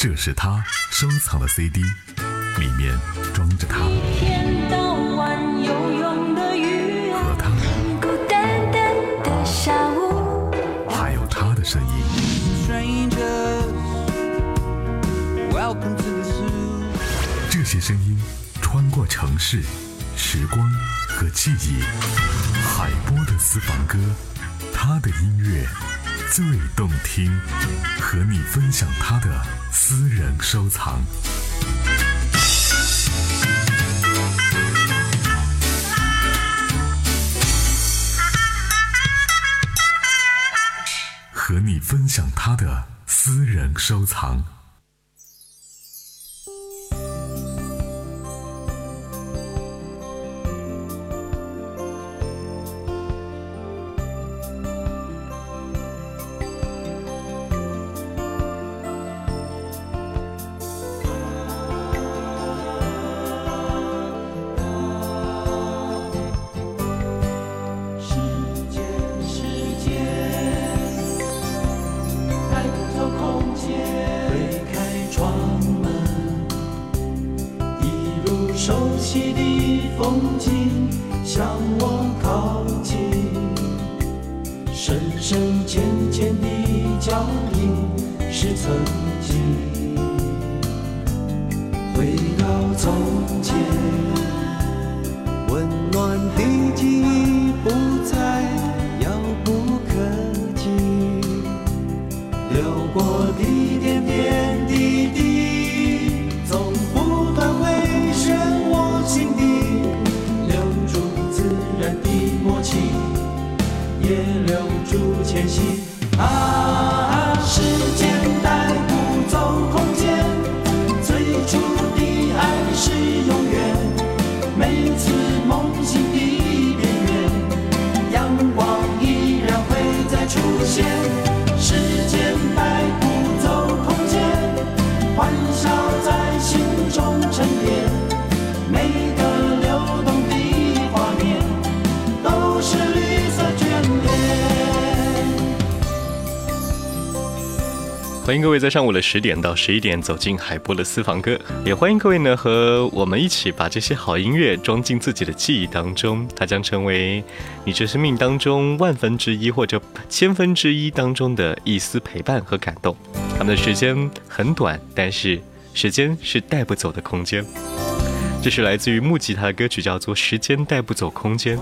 这是他收藏的 CD，里面装着他和他，还有他的声音。这些声音穿过城市、时光和记忆。海波的私房歌，他的音乐。最动听，和你分享他的私人收藏。和你分享他的私人收藏。熟悉的风景向我靠近，深深浅浅的脚印是曾经。回到从前，温暖的记忆不再。啊，世界。欢迎各位在上午的十点到十一点走进海波的私房歌，也欢迎各位呢和我们一起把这些好音乐装进自己的记忆当中，它将成为你这生命当中万分之一或者千分之一当中的一丝陪伴和感动。他们的时间很短，但是时间是带不走的空间。这是来自于木吉他的歌曲，叫做《时间带不走空间》。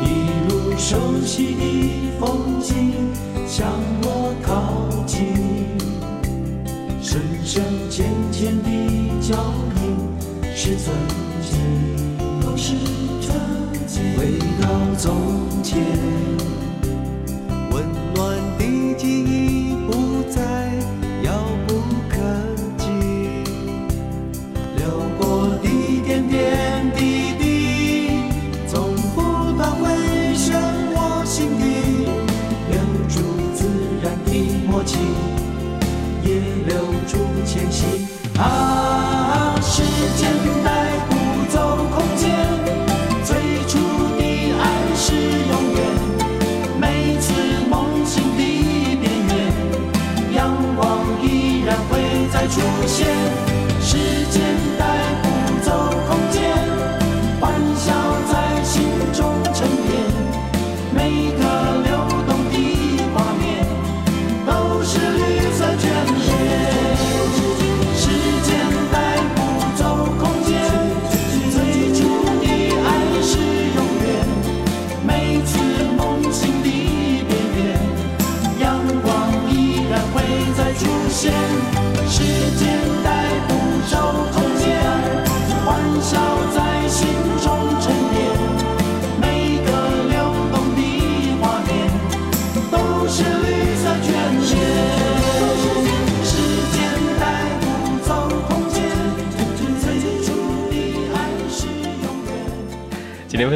一路熟悉的风景，像。靠近，深深浅浅的脚印是曾经，回到从前。迁徙啊，时间带不走空间，最初的爱是永远。每次梦醒的边缘，阳光依然会再出现。时间带不走空间，欢笑在心中沉淀。每一个。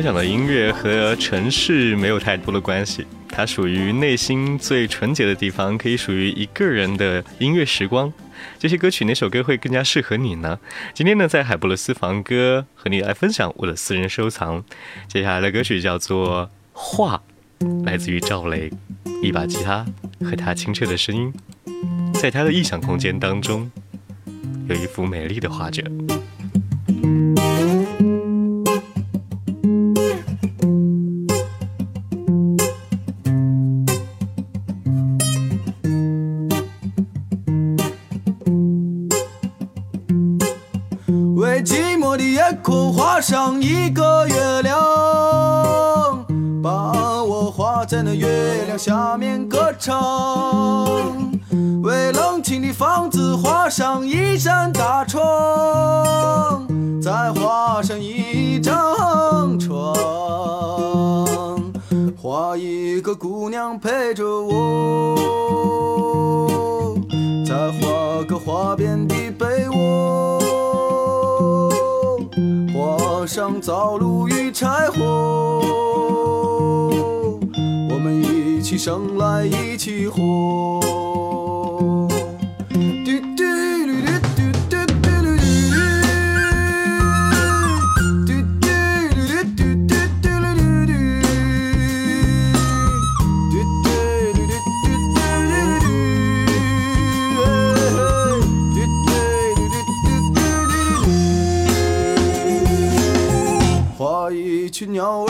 分享的音乐和城市没有太多的关系，它属于内心最纯洁的地方，可以属于一个人的音乐时光。这些歌曲哪首歌会更加适合你呢？今天呢，在海波的私房歌和你来分享我的私人收藏。接下来的歌曲叫做《画》，来自于赵雷，一把吉他和他清澈的声音，在他的异想空间当中，有一幅美丽的画着。夜空画上一个月亮，把我画在那月亮下面歌唱。为冷清的房子画上一扇大窗，再画上一张床，画一个姑娘陪着我，再画个花边。的。上灶炉与柴火，我们一起生来一起活。your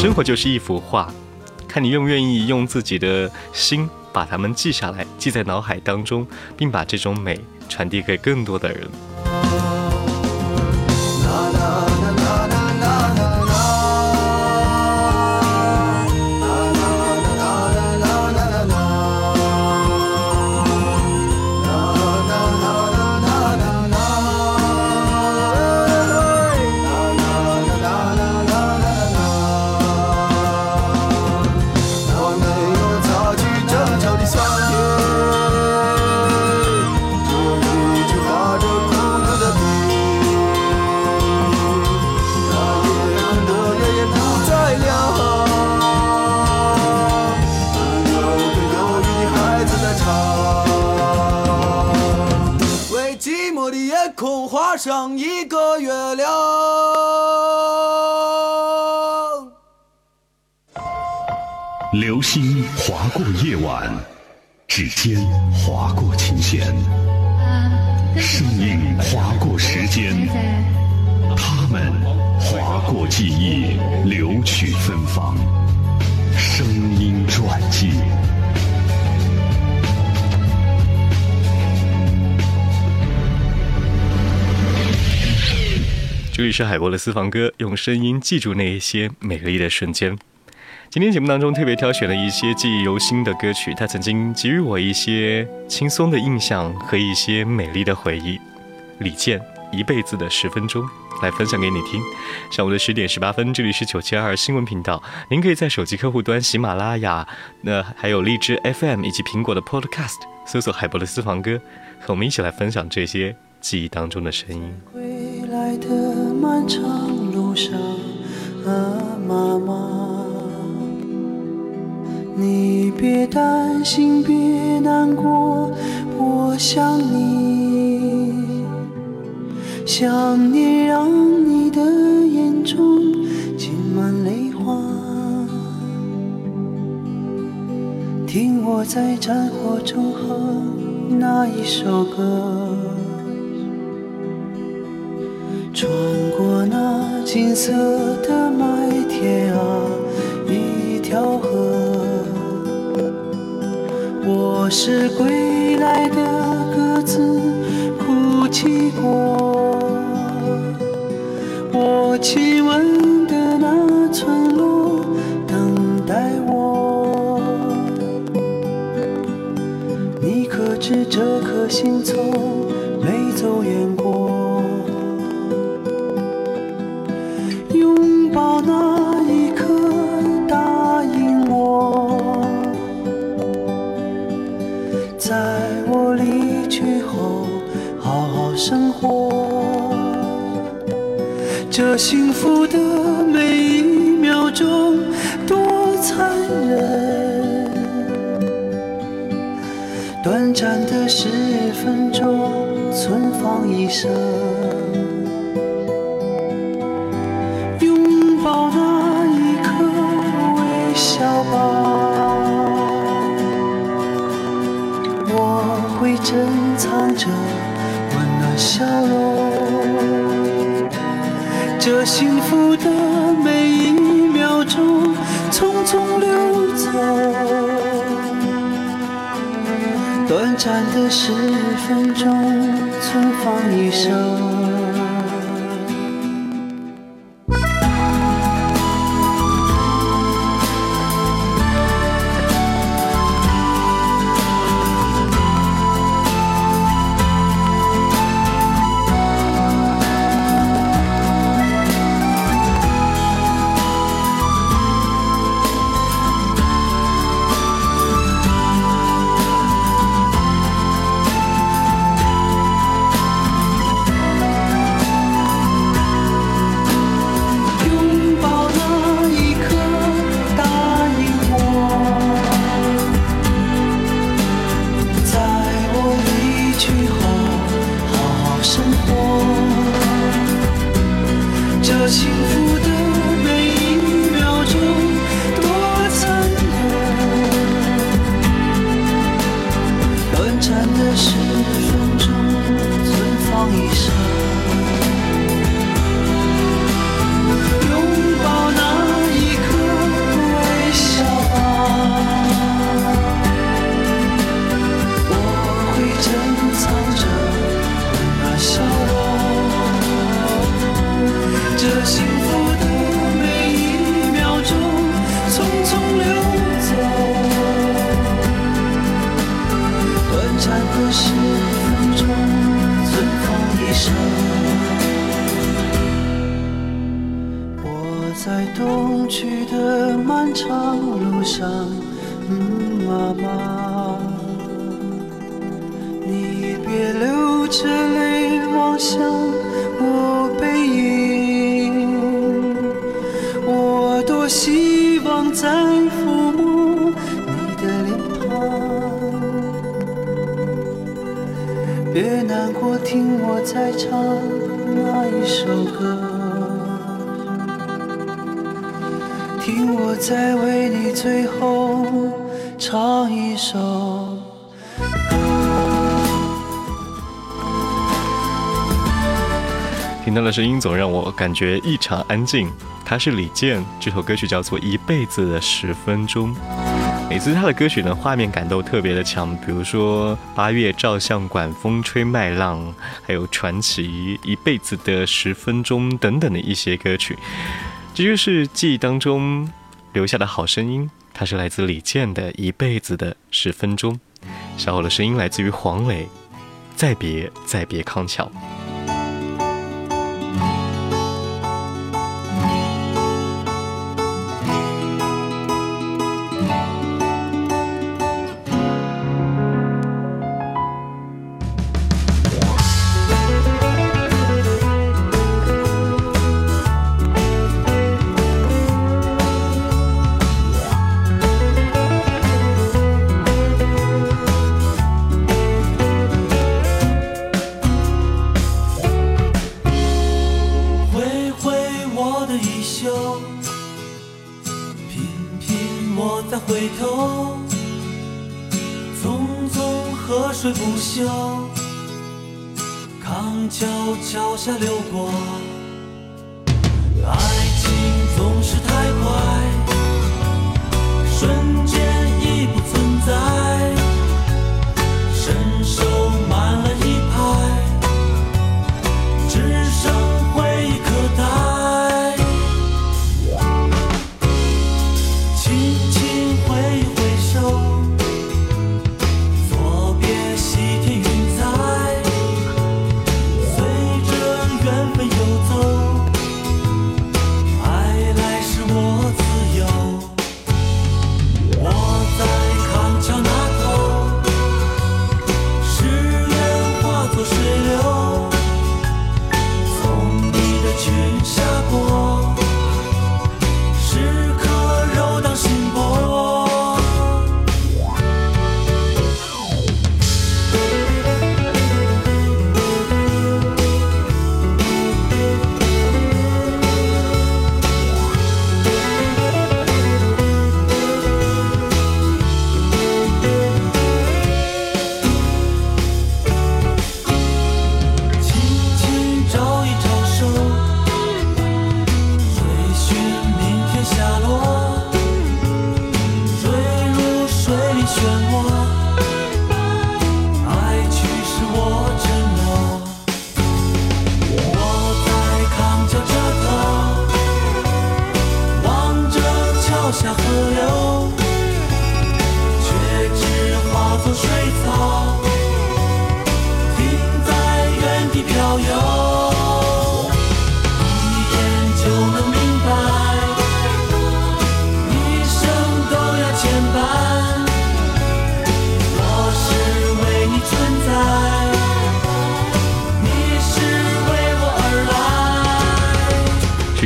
生活就是一幅画，看你愿不愿意用自己的心把它们记下来，记在脑海当中，并把这种美传递给更多的人。一个月亮。流星划过夜晚，指尖划过琴弦，声音划过时间，他们划过记忆，留取芬芳。声音传记。这里是海博的私房歌，用声音记住那一些美丽的瞬间。今天节目当中特别挑选了一些记忆犹新的歌曲，它曾经给予我一些轻松的印象和一些美丽的回忆。李健《一辈子的十分钟》来分享给你听。上午的十点十八分，这里是九七二新闻频道。您可以在手机客户端喜马拉雅、那还有荔枝 FM 以及苹果的 Podcast 搜索海博的私房歌，和我们一起来分享这些记忆当中的声音。未来的。漫长路上，啊，妈妈，你别担心，别难过，我想你。想念让你的眼中浸满泪花，听我在战火中哼那一首歌。穿过那金色的麦田啊，一条河。我是归来的鸽子，哭泣过。我亲吻的那村落，等待我。你可知这颗心从没走远过？生活，这幸福的每一秒钟多残忍，短暂的十分钟存放一生，拥抱那一刻，微笑吧，我会珍藏着。笑容，这幸福的每一秒钟匆匆流走，短暂的十分钟存放一生。在冬去的漫长路上，嗯，妈妈，你别流着泪望向我背影。我多希望再抚摸你的脸庞，别难过，听我在唱那一首歌。我为你最后唱一首。听到的声音总让我感觉异常安静。他是李健，这首歌曲叫做《一辈子的十分钟》。每次他的歌曲呢，画面感都特别的强，比如说《八月照相馆》《风吹麦浪》还有《传奇》《一辈子的十分钟》等等的一些歌曲，这就是记忆当中。留下的好声音，它是来自李健的《一辈子的十分钟》；小虎的声音来自于黄磊，《再别再别康桥》。修。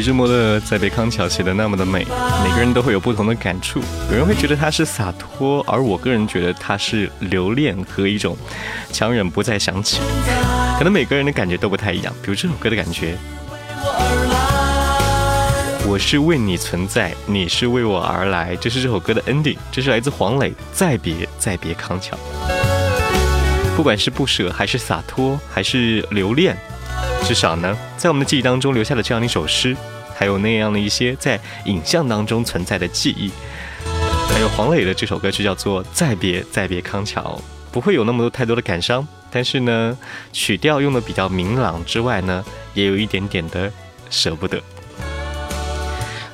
《追摩的》在被康桥写的那么的美，每个人都会有不同的感触。有人会觉得他是洒脱，而我个人觉得他是留恋和一种强忍不再想起。可能每个人的感觉都不太一样。比如这首歌的感觉，我是为你存在，你是为我而来，这是这首歌的 ending，这是来自黄磊《再别再别康桥》。不管是不舍，还是洒脱，还是留恋，至少呢，在我们的记忆当中留下了这样一首诗。还有那样的一些在影像当中存在的记忆，还有黄磊的这首歌曲叫做《再别再别康桥》，不会有那么多太多的感伤，但是呢，曲调用的比较明朗之外呢，也有一点点的舍不得。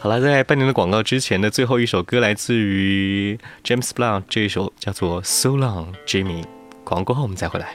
好了，在半年的广告之前的最后一首歌来自于 James Blunt 这一首叫做《So Long Jimmy》。广告过后我们再回来。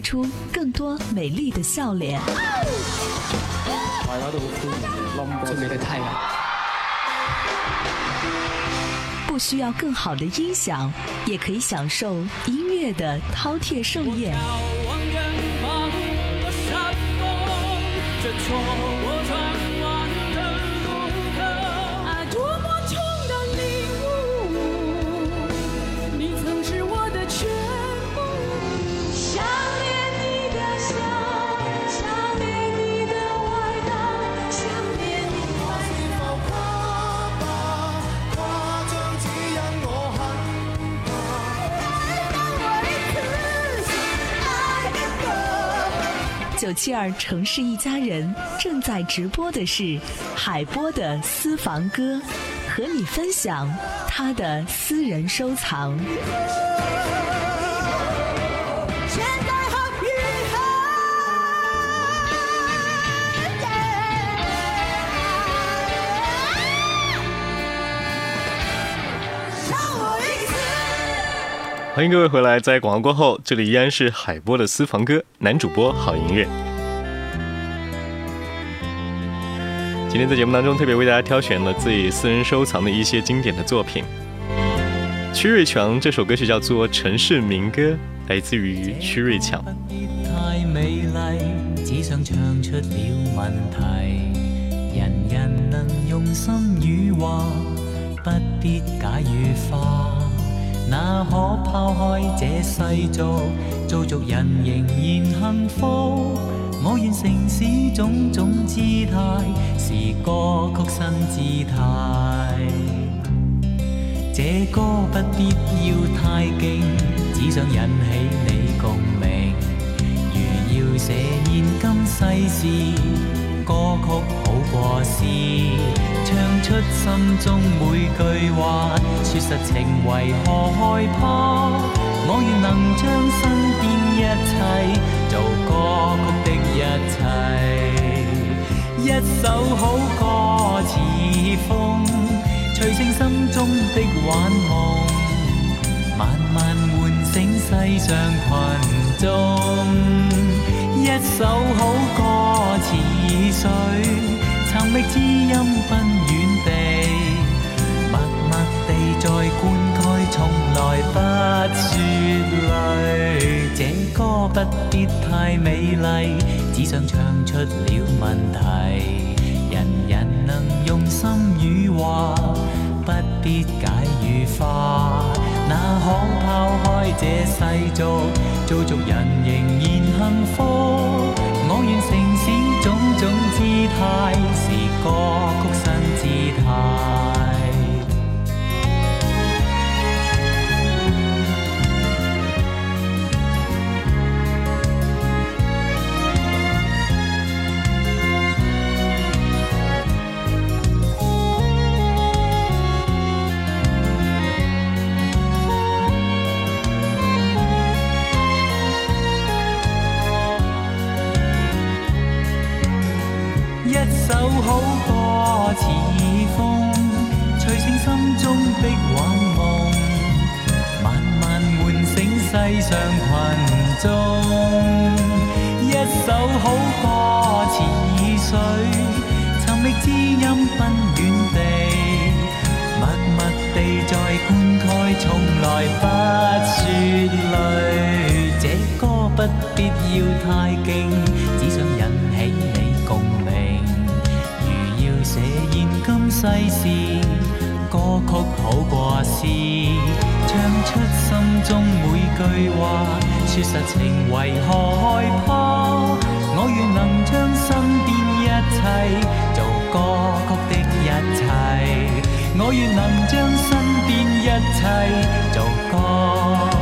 出更多美丽的笑脸。不需要更好的音响，也可以享受音乐的饕餮盛宴。九七尔城市一家人正在直播的是海波的私房歌，和你分享他的私人收藏。欢迎各位回来，在广告过后，这里依然是海波的私房歌，男主播好音乐。今天在节目当中，特别为大家挑选了自己私人收藏的一些经典的作品。曲瑞强这首歌曲叫做《城市民歌》，来自于曲瑞强。哪可抛开这世俗，做俗人仍然幸福。我愿城市种种姿态，是歌曲新姿态。这歌不必要太劲，只想引起你共鸣。如要写现今世事。歌曲好过诗，唱出心中每句话。说实情为何害怕？我愿能将身边一切，做歌曲的一切。一首好歌似风，吹醒心中的幻梦，慢慢唤醒世上群众。一首好歌似水寻觅知音分远地，默默地在灌溉，从来不说累。这歌不必太美丽，只想唱出了问题。人人能用心语话，不必解语化。哪可抛开这世俗，做俗人仍然幸福。我愿承市种种姿态，是歌曲新姿态。像群众，一首好歌似水，寻觅知音分远地，默默地在灌溉，从来不说累。这歌不必要太劲，只想引起你共鸣。如要写现今世事。歌曲好过诗，唱出心中每句话。说实情为何害怕？我愿能将身边一切做歌曲的一切，我愿能将身边一切做歌。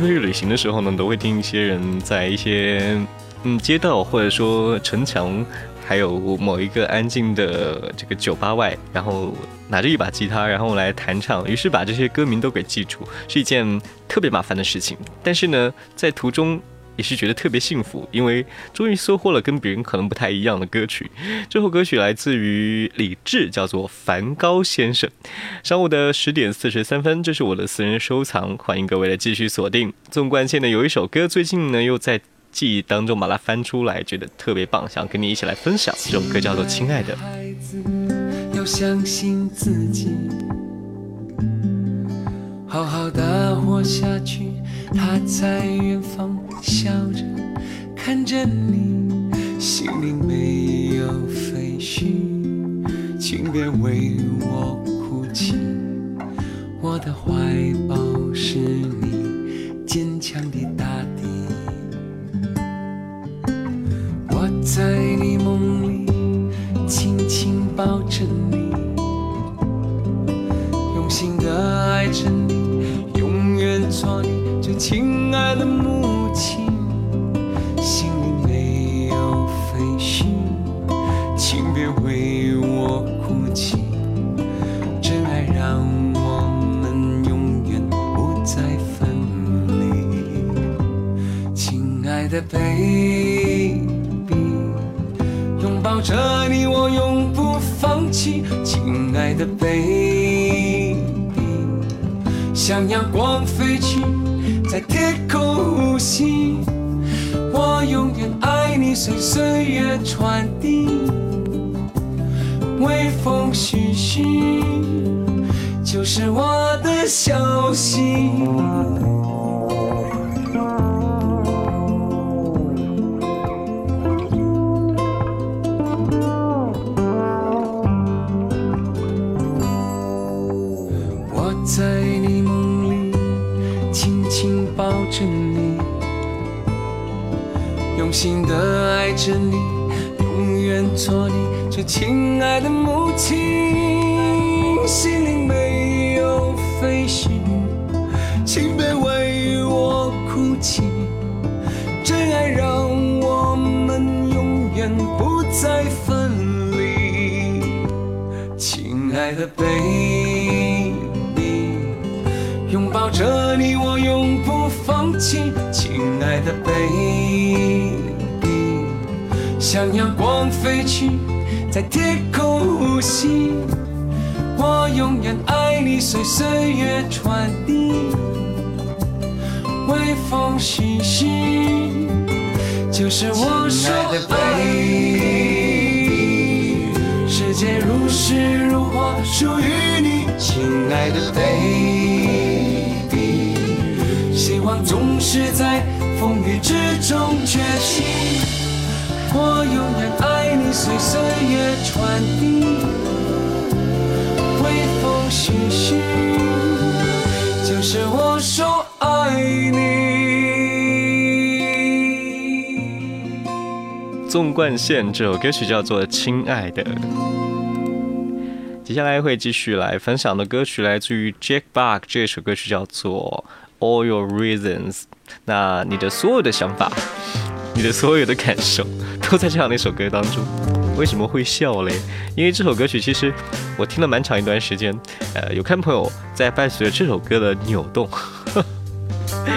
出去旅行的时候呢，都会听一些人在一些嗯街道或者说城墙，还有某一个安静的这个酒吧外，然后拿着一把吉他，然后来弹唱。于是把这些歌名都给记住，是一件特别麻烦的事情。但是呢，在途中。也是觉得特别幸福，因为终于收获了跟别人可能不太一样的歌曲。最后歌曲来自于李志，叫做《梵高先生》。上午的十点四十三分，这是我的私人收藏，欢迎各位来继续锁定。纵观现在有一首歌，最近呢又在记忆当中把它翻出来，觉得特别棒，想跟你一起来分享。这首歌叫做《亲爱的》。好好的活下去。他在远方笑着看着你，心里没有废墟，请别为我哭泣。我的怀抱是你坚强的大地，我在你梦里轻轻抱着你。的爱着你，永远做你最亲爱的母亲。心灵没有废墟，请别为我哭泣。真爱让我们永远不再分离。亲爱的 baby，拥抱着你，我永不放弃。亲爱的 baby。向阳光飞去，在天空呼吸。我永远爱你，随岁月传递。微风徐徐，就是我说的 baby。世界如诗如画，属于你，亲爱的 baby。希望总是在风雨之中崛起。我你，你。微就是纵贯线这首歌曲叫做《亲爱的》。接下来会继续来分享的歌曲来自于 j a c k b u c k 这首歌曲叫做《All Your Reasons》，那你的所有的想法，你的所有的感受。都在这样的一首歌当中，为什么会笑嘞？因为这首歌曲其实我听了蛮长一段时间，呃，有看朋友在伴随着这首歌的扭动。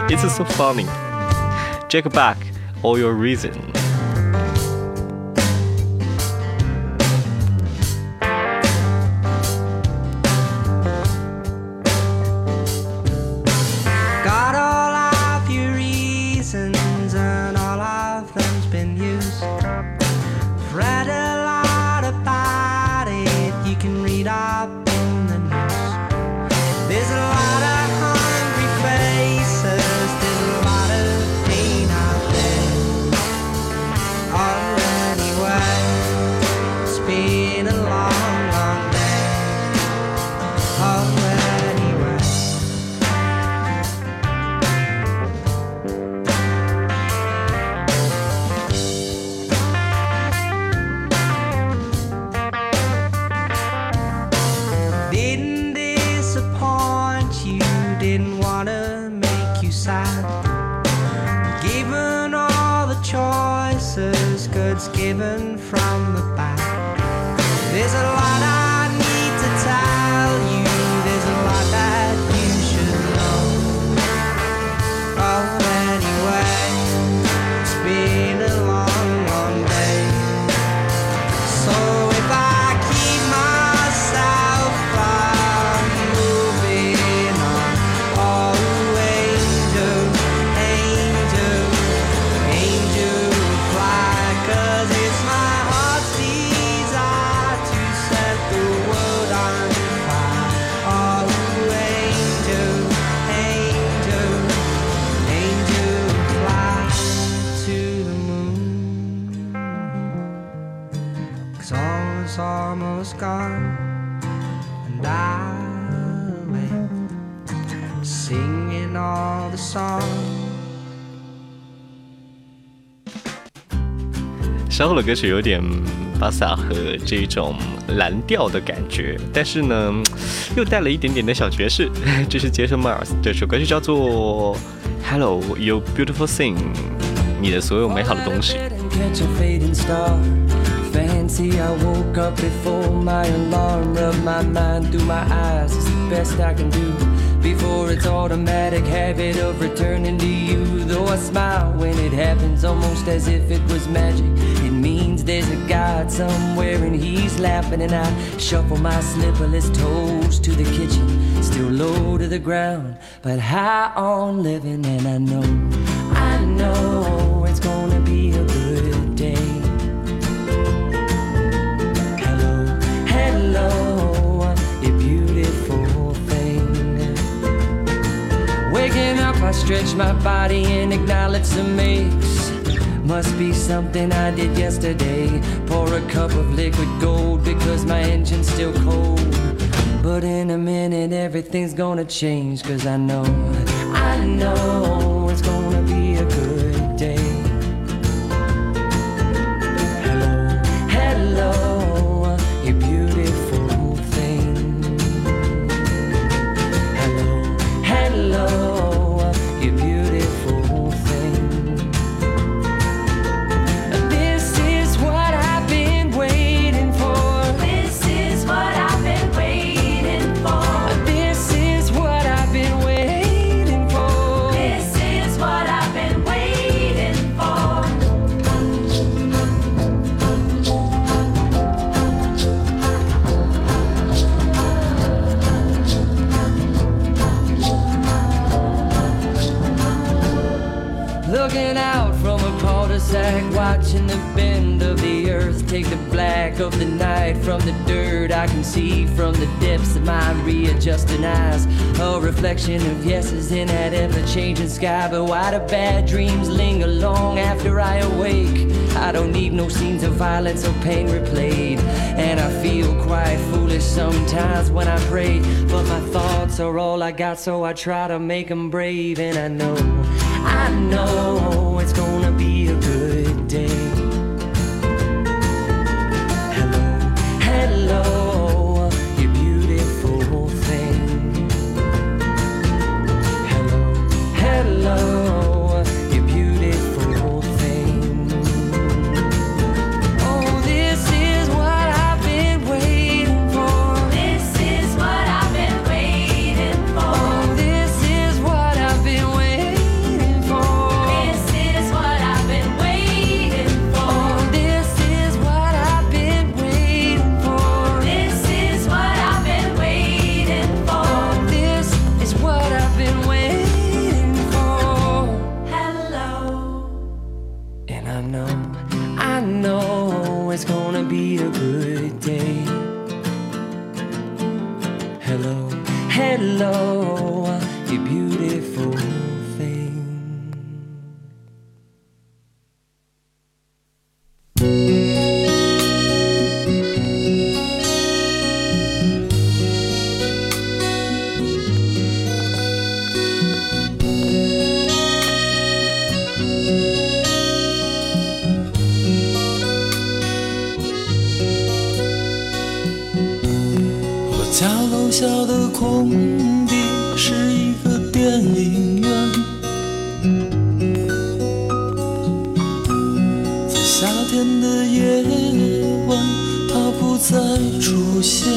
It's so funny, j a k back all your reason. given from the back. There's a lot. 稍后的歌曲有点巴萨和这种蓝调的感觉，但是呢，又带了一点点的小爵士。这是 Jason Mars，这首歌曲叫做《Hello You Beautiful Thing》，你的所有美好的东西。 and catch a fading star. Fancy, I woke up before my alarm. Rub my mind through my eyes. It's the best I can do. Before it's automatic habit of returning to you. Though I smile when it happens, almost as if it was magic. means there's a God somewhere and he's laughing. And I shuffle my slipperless toes to the kitchen, still low to the ground, but high on living. And I know, I know it's gonna be a good day. Hello, hello, you beautiful thing. Waking up, I stretch my body and acknowledge the mix. Must be something I did yesterday. Pour a cup of liquid gold because my engine's still cold. But in a minute, everything's gonna change, cause I know, I know it's gonna be a good. collection of yeses in that ever changing sky. But why do bad dreams linger long after I awake? I don't need no scenes of violence or pain replayed. And I feel quite foolish sometimes when I pray. But my thoughts are all I got, so I try to make them brave. And I know, I know it's gonna be a 出现。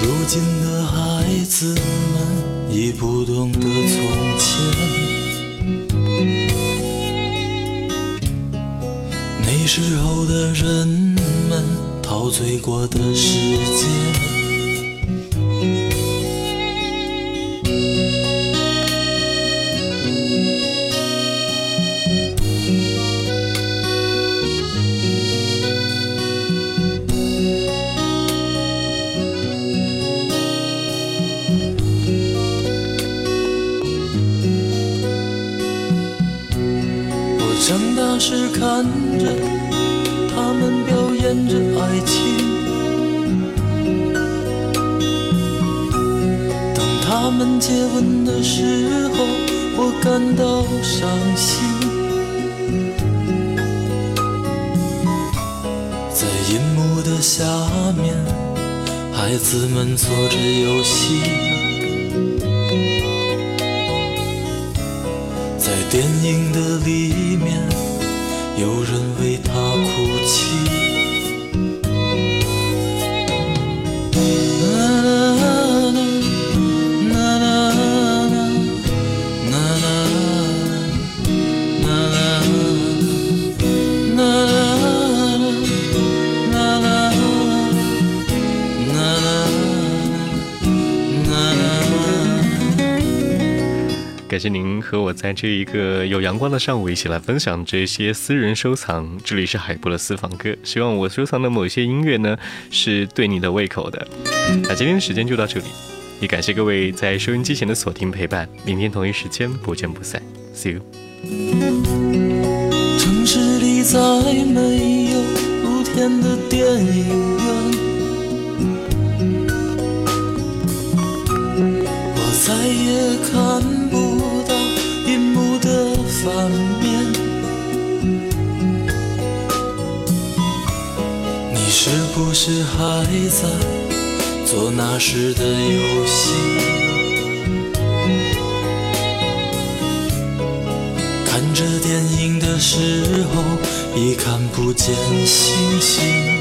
如今的孩子们已不懂得从前，那时候的人们陶醉过的世界。和我在这一个有阳光的上午一起来分享这些私人收藏，这里是海波的私房歌，希望我收藏的某些音乐呢是对你的胃口的。那今天的时间就到这里，也感谢各位在收音机前的锁定陪伴，明天同一时间不见不散，See you。城市里再没有露天的电影院。也看不。翻面，你是不是还在做那时的游戏？看着电影的时候，已看不见星星。